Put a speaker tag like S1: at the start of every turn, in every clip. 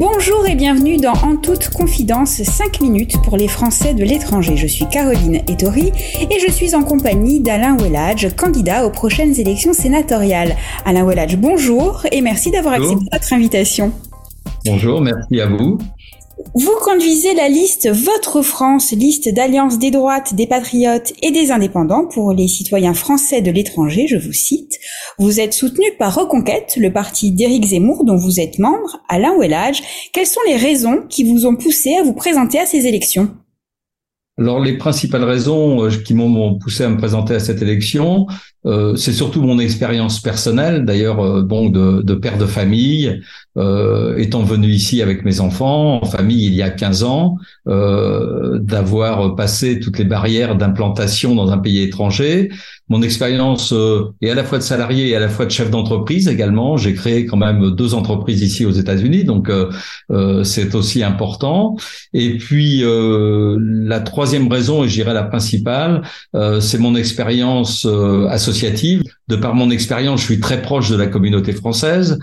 S1: Bonjour et bienvenue dans En toute confidence 5 minutes pour les Français de l'étranger. Je suis Caroline Ettori et je suis en compagnie d'Alain Welladge, candidat aux prochaines élections sénatoriales. Alain Welladge, bonjour et merci d'avoir accepté notre invitation.
S2: Bonjour, merci à vous.
S1: Vous conduisez la liste Votre France, liste d'alliance des droites, des patriotes et des indépendants pour les citoyens français de l'étranger, je vous cite. Vous êtes soutenu par Reconquête, le parti d'Éric Zemmour dont vous êtes membre, Alain Wellage. Quelles sont les raisons qui vous ont poussé à vous présenter à ces élections?
S2: Alors les principales raisons euh, qui m'ont poussé à me présenter à cette élection, euh, c'est surtout mon expérience personnelle, d'ailleurs euh, bon de, père de famille, euh, étant venu ici avec mes enfants en famille il y a 15 ans, d'avoir passé toutes les barrières d'implantation dans un pays étranger. Mon expérience est à la fois de salarié et à la fois de chef d'entreprise également. J'ai créé quand même deux entreprises ici aux États-Unis, donc c'est aussi important. Et puis la troisième raison, et je dirais la principale, c'est mon expérience associative. De par mon expérience, je suis très proche de la communauté française.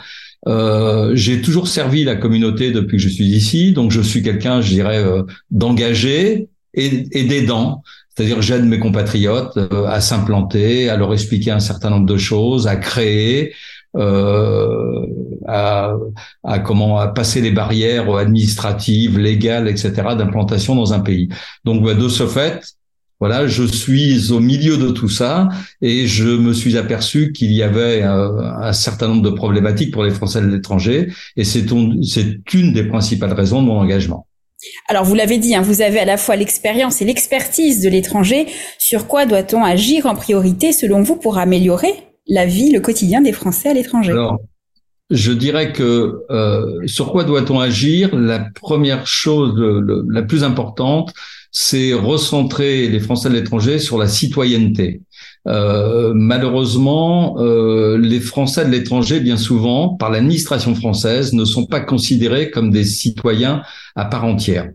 S2: Euh, j'ai toujours servi la communauté depuis que je suis ici, donc je suis quelqu'un, je dirais, euh, d'engagé et d'aidant. C'est-à-dire, j'aide mes compatriotes euh, à s'implanter, à leur expliquer un certain nombre de choses, à créer, euh, à, à, comment à passer les barrières administratives, légales, etc. d'implantation dans un pays. Donc, bah, de ce fait, voilà, je suis au milieu de tout ça et je me suis aperçu qu'il y avait euh, un, certain nombre de problématiques pour les Français de l'étranger et c'est une des principales raisons de mon engagement.
S1: Alors vous l'avez dit, hein, vous avez à la fois l'expérience et l'expertise de l'étranger. Sur quoi doit-on agir en priorité selon vous pour améliorer la vie, le quotidien des Français à l'étranger?
S2: Alors, je dirais que euh, sur quoi doit-on agir? La première chose, la plus importante, c'est recentrer les Français de l'étranger sur la citoyenneté. Euh, malheureusement, euh, les Français de l'étranger, bien souvent, par l'administration française, ne sont pas considérés comme des citoyens à part entière.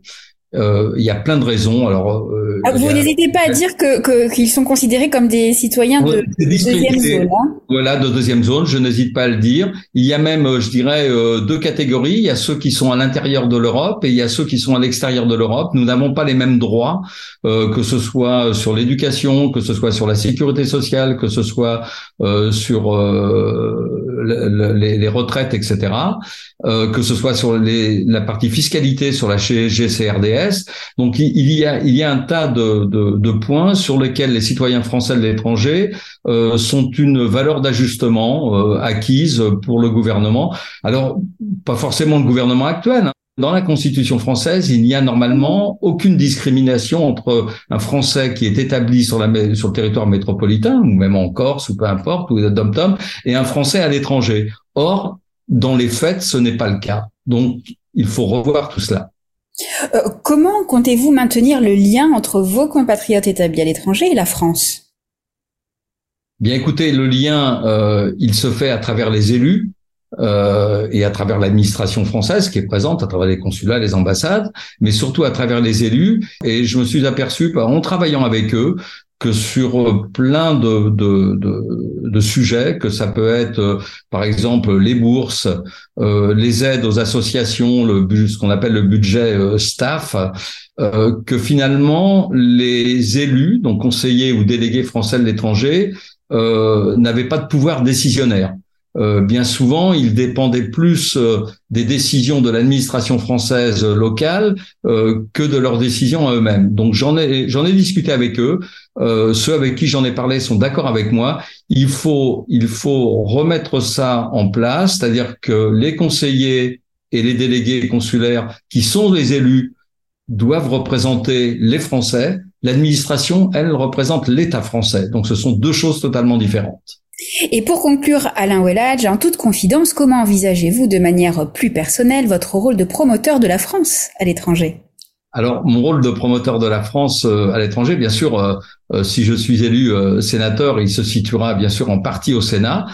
S2: Euh, il y a plein de raisons. Alors,
S1: euh, ah, vous n'hésitez pas à dire que qu'ils sont considérés comme des citoyens de, deuxième zone. Hein
S2: voilà, de deuxième zone. Je n'hésite pas à le dire. Il y a même, euh, je dirais, deux catégories. Il y a ceux qui sont à l'intérieur de l'Europe et il y a ceux qui sont à l'extérieur de l'Europe. Nous n'avons pas les mêmes droits, que ce soit sur l'éducation, que ce soit sur la sécurité sociale, que ce soit sur les, les, retraites, etc. que ce soit sur les, la partie fiscalité, sur la GCRDS donc il y a, il y a un tas de, de, points sur lesquels les citoyens français de l'étranger euh, sont une valeur d'ajustement euh, acquise pour le gouvernement. Alors, pas forcément le gouvernement actuel. Hein. Dans la Constitution française, il n'y a normalement aucune discrimination entre un Français qui est établi sur, la, sur le territoire métropolitain, ou même en Corse, ou peu importe, ou dom-tom, et un Français à l'étranger. Or, dans les faits, ce n'est pas le cas. Donc, il faut revoir tout cela.
S1: Euh, comment comptez-vous maintenir le lien entre vos compatriotes établis à l'étranger et la France?
S2: Bien écoutez, le lien, euh, il se fait à travers les élus euh, et à travers l'administration française qui est présente, à travers les consulats, les ambassades, mais surtout à travers les élus. Et je me suis aperçu, en travaillant avec eux, que sur euh, plein de, de, de, de, sujets, que ça peut être euh, par exemple les bourses, euh, les aides aux associations, le, ce qu'on appelle le budget euh, staff, que finalement les élus, donc conseillers ou délégués français de l'étranger, n'avaient pas de pouvoir décisionnaire. Euh, bien souvent, ils dépendaient plus euh, des décisions de l'administration française locale euh, que de leurs décisions à eux-mêmes. Donc j'en ai j'en ai discuté avec eux. ceux avec qui j'en ai parlé sont d'accord avec moi. Il faut il faut remettre ça en place, c'est-à-dire que les conseillers et les délégués consulaires qui sont les élus doivent représenter les Français. L'administration, elle, représente l'État français. Donc ce sont deux choses totalement différentes.
S1: Et pour conclure, Alain Wellage, en toute confidence, comment envisagez-vous de manière plus personnelle votre rôle de promoteur de la France à l'étranger?
S2: Alors, mon rôle de promoteur de la France euh, à l'étranger, bien sûr, euh, euh, si je suis élu sénateur, il se situera bien sûr en partie au Sénat.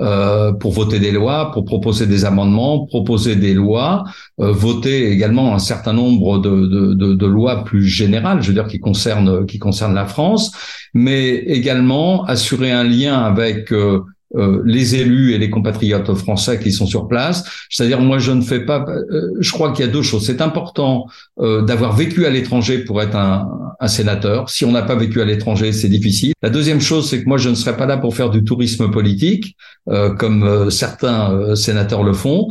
S2: Euh, pour voter des lois, pour proposer des amendements, proposer des lois, euh, voter également un certain nombre de, de, de, de, lois plus générales, je veux dire qui concernent qui concernent la France, mais également assurer un lien avec euh, euh, les élus et les compatriotes français qui sont sur place. C'est-à-dire, moi, je ne fais pas. Euh, je crois qu'il y a deux choses. C'est important d'avoir vécu à l'étranger pour être un, un sénateur. Si on n'a pas vécu à l'étranger, c'est difficile. La deuxième chose, c'est que moi, je ne serai pas là pour faire du tourisme politique, comme certains sénateurs le font.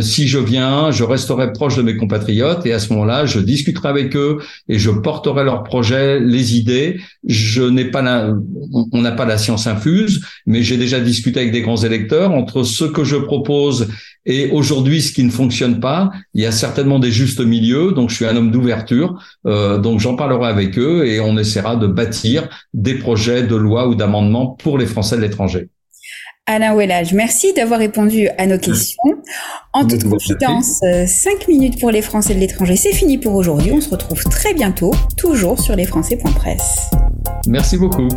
S2: si je viens, je resterai proche de mes compatriotes et à ce moment-là, je discuterai avec eux et je porterai leurs projets, les idées. Je n'ai pas la, on n'a pas la science infuse, mais j'ai déjà discuté avec des grands électeurs entre ce que je propose et aujourd'hui ce qui ne fonctionne pas. Il y a certainement des justes milieux, donc je suis un homme d'ouverture, euh, donc j'en parlerai avec eux et on essaiera de bâtir des projets de loi ou d'amendement pour les Français de l'étranger.
S1: Alain Ouellage, merci d'avoir répondu à nos questions. En toute confidence, 5 euh, minutes pour les Français de l'étranger, c'est fini pour aujourd'hui. On se retrouve très bientôt, toujours sur lesfrançais.press.
S2: Merci beaucoup.